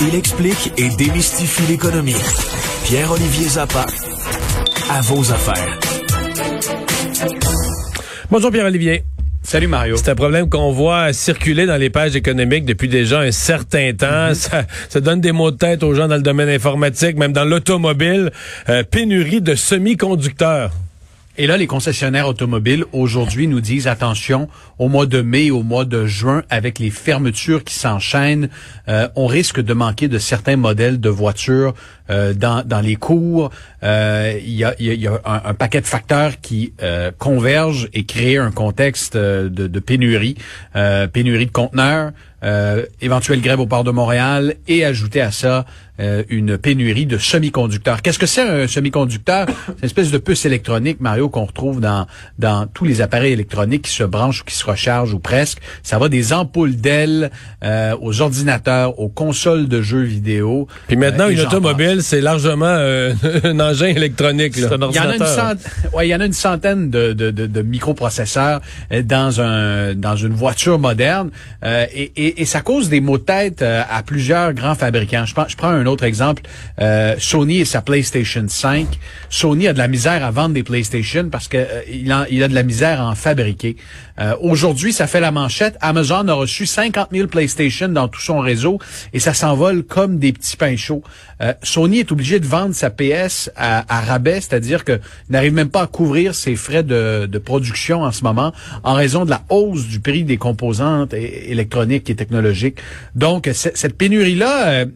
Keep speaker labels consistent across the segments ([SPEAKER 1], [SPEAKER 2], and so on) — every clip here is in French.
[SPEAKER 1] Il explique et démystifie l'économie. Pierre-Olivier Zappa, à vos affaires.
[SPEAKER 2] Bonjour Pierre-Olivier.
[SPEAKER 3] Salut Mario.
[SPEAKER 2] C'est un problème qu'on voit circuler dans les pages économiques depuis déjà un certain temps. ça, ça, donne des mots de tête aux gens dans le domaine informatique, même dans l'automobile. Euh, pénurie de semi-conducteurs.
[SPEAKER 3] Et là, les concessionnaires automobiles aujourd'hui nous disent attention, au mois de mai, au mois de juin, avec les fermetures qui s'enchaînent, euh, on risque de manquer de certains modèles de voitures euh, dans, dans les cours. Euh, il y a, un, paquet de facteurs qui convergent et créent un contexte de, de pénurie, pénurie de conteneurs, éventuelle grève au port de Montréal et ajouter à ça euh, une pénurie de semi-conducteurs. Qu'est-ce que c'est un semi-conducteur? C'est une espèce de puce électronique, Mario, qu'on retrouve dans, dans tous les appareils électroniques qui se branchent ou qui se rechargent ou presque. Ça va des ampoules d'ailes euh, aux ordinateurs, aux consoles de jeux vidéo.
[SPEAKER 2] Puis maintenant, une automobile, c'est largement un engin électronique. Là.
[SPEAKER 3] Un il, y en a une centaine, ouais, il y en a une centaine de, de, de, de microprocesseurs dans, un, dans une voiture moderne. et, et et, ça cause des maux de tête euh, à plusieurs grands fabricants. Je, je prends un autre exemple. Euh, Sony et sa PlayStation 5. Sony a de la misère à vendre des PlayStation parce que euh, il, a, il, a, de la misère à en fabriquer. Aujourd'hui, ça fait la manchette. Amazon a reçu 50 000 PlayStation dans tout son réseau et ça s'envole comme des petits pains chauds. Sony est obligé de vendre sa PS à, rabais, c'est-à-dire que n'arrive même pas à couvrir ses frais de, production en ce moment en raison de la hausse du prix des composantes électroniques technologique. Donc, cette pénurie-là euh,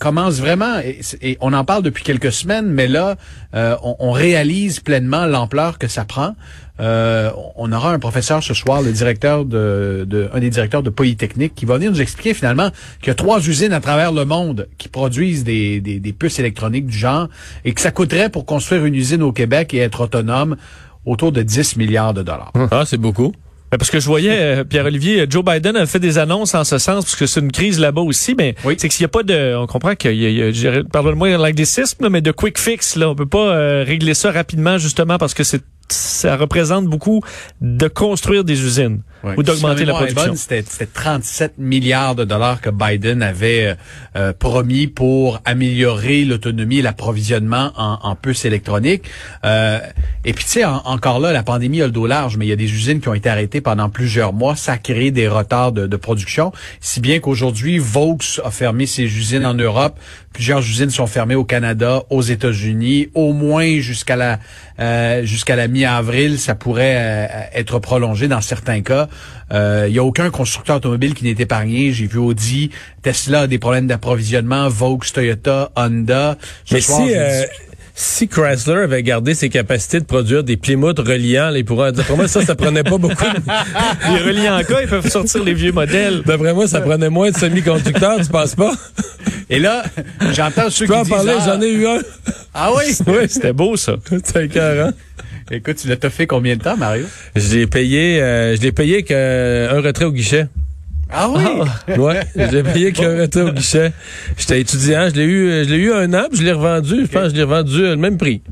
[SPEAKER 3] commence vraiment, et, on en parle depuis quelques semaines, mais là, euh, on, réalise pleinement l'ampleur que ça prend. Euh, on aura un professeur ce soir, le directeur de, un des directeurs de Polytechnique, qui va venir nous expliquer finalement qu'il y a trois usines à travers le monde qui produisent des, des, des puces électroniques du genre et que ça coûterait pour construire une usine au Québec et être autonome autour de 10 milliards de dollars.
[SPEAKER 2] Ah, c'est beaucoup. Ben, parce que je voyais, euh, Pierre-Olivier, Joe Biden a fait des annonces en ce sens, parce que c'est une crise là-bas aussi, mais c'est que s'il n'y a pas de... On comprend qu'il y a, pardonne-moi l'anglicisme, mais de quick fix, là, on peut pas euh, régler ça rapidement, justement, parce que c'est ça représente beaucoup de construire des usines ou d'augmenter la production.
[SPEAKER 3] C'était 37 milliards de dollars que Biden avait euh, euh, promis pour améliorer l'autonomie et l'approvisionnement en, en, puces électroniques. Euh, et puis, tu sais, encore là, la pandémie a le dos large, mais il y a des usines qui ont été arrêtées pendant plusieurs mois. Ça a créé des retards de, de production, si bien qu'aujourd'hui, Vaux a fermé ses usines en Europe. Plusieurs usines sont fermées au Canada, aux États-Unis, au moins jusqu'à la euh, jusqu'à la mi-avril, ça pourrait euh, être prolongé dans certains cas. Il euh, n'y a aucun constructeur automobile qui n'est épargné. J'ai vu Audi, Tesla a des problèmes d'approvisionnement, Vaux, Toyota, Honda.
[SPEAKER 2] Mais si, si Chrysler avait gardé ses capacités de produire des Plymouth reliants, il pourrait dire, pour moi, ça, ça prenait pas beaucoup.
[SPEAKER 3] De... les reliants quoi, ils peuvent sortir les vieux modèles.
[SPEAKER 2] D'après moi, ça prenait moins de semi-conducteurs, tu penses pas?
[SPEAKER 3] Et là, j'entends ceux qui
[SPEAKER 2] en parler,
[SPEAKER 3] ah,
[SPEAKER 2] j'en ai eu un.
[SPEAKER 3] Ah oui?
[SPEAKER 2] oui, c'était beau, ça. C'était écœurant.
[SPEAKER 3] Écoute, tu l'as fait combien de temps, Mario?
[SPEAKER 2] Je l'ai payé, euh, je l'ai payé qu'un retrait au guichet.
[SPEAKER 3] Ah oui?
[SPEAKER 2] Ah, ouais, je l'ai payé qu'un retrait au guichet. J'étais étudiant, je l'ai eu, je l'ai eu un an, puis je l'ai revendu, je pense que je l'ai revendu le même prix.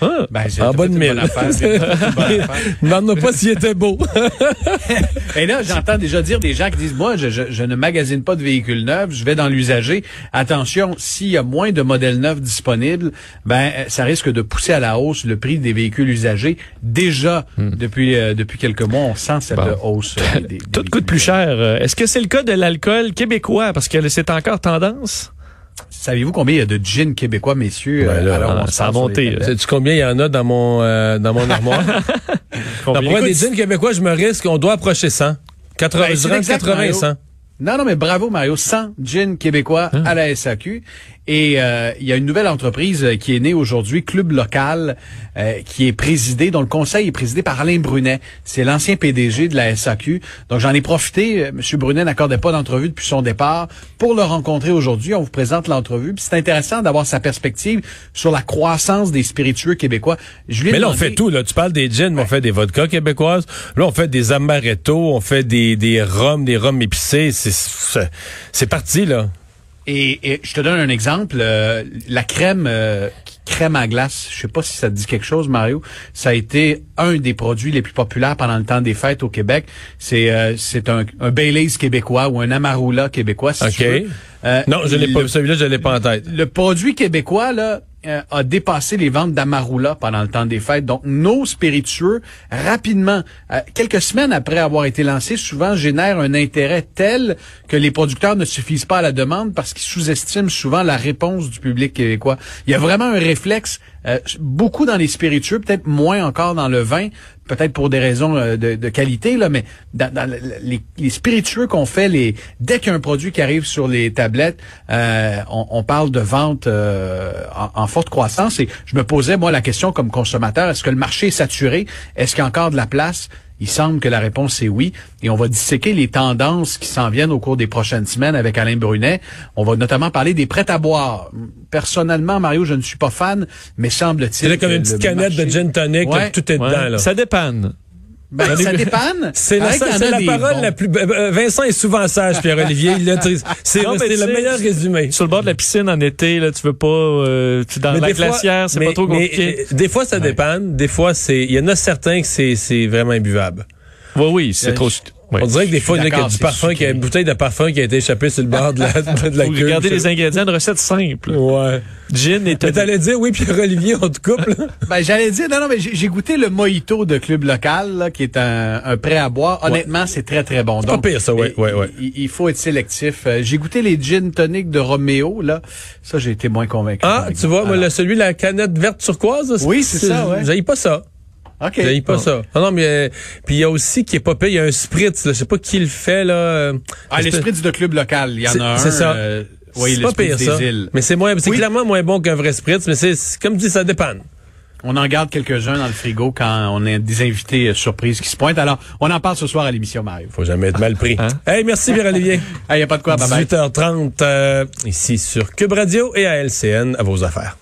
[SPEAKER 3] Ah, ben,
[SPEAKER 2] en de mille. Demande-moi pas s'il était beau.
[SPEAKER 3] Et là, j'entends déjà dire des gens qui disent, moi, je, je, ne magasine pas de véhicules neufs, je vais dans l'usager. Attention, s'il y a moins de modèles neufs disponibles, ben, ça risque de pousser à la hausse le prix des véhicules usagés. Déjà, hmm. depuis, euh, depuis quelques mois, on sent cette hausse.
[SPEAKER 2] Euh, des, Tout coûte plus cher. Est-ce que c'est le cas de l'alcool québécois? Parce que c'est encore tendance?
[SPEAKER 3] Savez-vous combien il y a de gin québécois, messieurs?
[SPEAKER 2] Ben là, alors, ça a monté. Sais-tu combien il y en a dans mon euh, dans mon armoire? Pour des gins québécois, je me risque, on doit approcher 100. 80, ben, 80 100.
[SPEAKER 3] Non, non, mais bravo Mario, 100 gin québécois
[SPEAKER 2] Hein?
[SPEAKER 3] à la SAQ. Et euh, il y a une nouvelle entreprise euh, qui est née aujourd'hui, Club Local, euh, qui est présidé, dont le conseil est présidé par Alain Brunet. C'est l'ancien PDG de la SAQ. Donc j'en ai profité. euh, Monsieur Brunet n'accordait pas d'entrevue depuis son départ pour le rencontrer aujourd'hui. On vous présente l'entrevue. Puis c'est intéressant d'avoir sa perspective sur la croissance des spiritueux québécois. Je lui ai
[SPEAKER 4] Mais là, on fait tout. Là. Tu parles des gins, mais on fait des vodkas québécoises. Là, on fait des amaretto, on fait des, des rhums, des rhums épicés. C'est- C'est parti, là.
[SPEAKER 3] Et, et je te donne un exemple. euh, la crème euh, crème à glace, je sais pas si ça te dit quelque chose, Mario. Ça a été un des produits les plus populaires pendant le temps des fêtes au Québec. C'est euh, c'est un, un Baileys québécois ou un Amarula québécois, si
[SPEAKER 4] OK.
[SPEAKER 3] tu veux. Euh,
[SPEAKER 4] Non, je l'ai pas. Celui-là, je l'ai pas en tête.
[SPEAKER 3] le produit québécois là euh, a dépassé les ventes d'Amarula pendant le temps des fêtes. Donc nos spiritueux rapidement, euh, quelques semaines après avoir été lancés, souvent génèrent un intérêt tel que les producteurs ne suffisent pas à la demande parce qu'ils sous-estiment souvent la réponse du public québécois. Il y a vraiment un réflexe euh, beaucoup dans les spiritueux, peut-être moins encore dans le vin, peut-être pour des raisons euh, de, qualité là, mais dans, dans le- les, spiritueux qu'on fait, les dès qu'il y a un produit qui arrive sur les tablettes, euh, on, on parle de vente euh, en, en forte croissance. Et je me posais moi la question comme consommateur est-ce que le marché est saturé? Est-ce qu'il y a encore de la place? Il semble que la réponse est oui. Et on va disséquer les tendances qui s'en viennent au cours des prochaines semaines avec Alain Brunet. On va notamment parler des prêts à boire. Personnellement, Mario, je ne suis pas fan, mais semble-t-il.
[SPEAKER 4] C'est là comme une petite canette
[SPEAKER 3] marché-
[SPEAKER 4] de gin tonic, là, tout est
[SPEAKER 2] Ouais.
[SPEAKER 4] dedans, là.
[SPEAKER 2] Ça dépanne.
[SPEAKER 3] Ben, ça dépanne?
[SPEAKER 4] C'est la, parole
[SPEAKER 3] bons.
[SPEAKER 4] la plus. euh, euh, Vincent est souvent sage, Pierre-Olivier. C'est le meilleur résumé.
[SPEAKER 2] Sur le bord de la piscine en été, là, tu veux pas, euh, tu dans
[SPEAKER 4] Mais
[SPEAKER 2] la glacière, c'est pas trop compliqué.
[SPEAKER 4] euh, des fois, ça dépanne. Des fois, c'est. Il y en a certains que c'est c'est vraiment imbuvable.
[SPEAKER 2] oui, oui, c'est
[SPEAKER 3] Euh,
[SPEAKER 2] trop.
[SPEAKER 4] On dirait que des fois, il y en a qui du
[SPEAKER 3] c'est
[SPEAKER 4] parfum, qu'il y a une bouteille de parfum qui a été échappée sur le bord de la, de la
[SPEAKER 2] Vous
[SPEAKER 4] queue.
[SPEAKER 2] regardez les ingrédients, une recette simple.
[SPEAKER 4] Ouais.
[SPEAKER 2] Gin et
[SPEAKER 4] Mais
[SPEAKER 2] tonic.
[SPEAKER 4] t'allais dire, oui, Pierre-Olivier, on te coupe, là.
[SPEAKER 3] Ben, j'allais dire, non, non, mais j'ai j'ai goûté le mojito de club local, là, qui est un, un prêt à boire. Honnêtement, c'est très, très bon.
[SPEAKER 4] pas
[SPEAKER 3] Donc,
[SPEAKER 4] pire, ça, ouais,
[SPEAKER 3] il-
[SPEAKER 4] ouais, ouais.
[SPEAKER 3] Il, il faut être sélectif. Euh, J'ai goûté les gin toniques de Roméo, là. Ça, j'ai été moins convaincu.
[SPEAKER 4] Ah, tu vois, moi, celui, la canette verte turquoise. là,
[SPEAKER 3] Oui, c'est ça, ouais.
[SPEAKER 4] J'aille pas ça.
[SPEAKER 3] OK.
[SPEAKER 4] J'aille pas ça. Ah non, mais, euh, puis il y a aussi qui est pas pire, il y a un spritz, là. Je sais pas qui le fait, là. euh,
[SPEAKER 3] Ah,
[SPEAKER 4] c'est-
[SPEAKER 3] l'esprit de club local. Il y en a un.
[SPEAKER 4] c'est ça.
[SPEAKER 3] euh, oui,
[SPEAKER 4] c'est pas pire,
[SPEAKER 3] des
[SPEAKER 4] ça.
[SPEAKER 3] îles.
[SPEAKER 4] Mais c'est moins, c'est
[SPEAKER 3] Oui.
[SPEAKER 4] clairement moins bon qu'un vrai spritz, mais c'est, comme dit, ça dépanne.
[SPEAKER 3] On en garde quelques-uns dans le frigo quand on a des invités euh, surprises qui se pointent. Alors, on en parle ce soir à l'émission, Mario.
[SPEAKER 4] Faut jamais être mal pris.
[SPEAKER 2] Hein?
[SPEAKER 4] Hey, merci, Pierre-Olivier.
[SPEAKER 3] Il n'y a pas de quoi, bye bye.
[SPEAKER 4] 18h30, euh, ici sur Cube Radio et à LCN, à vos affaires.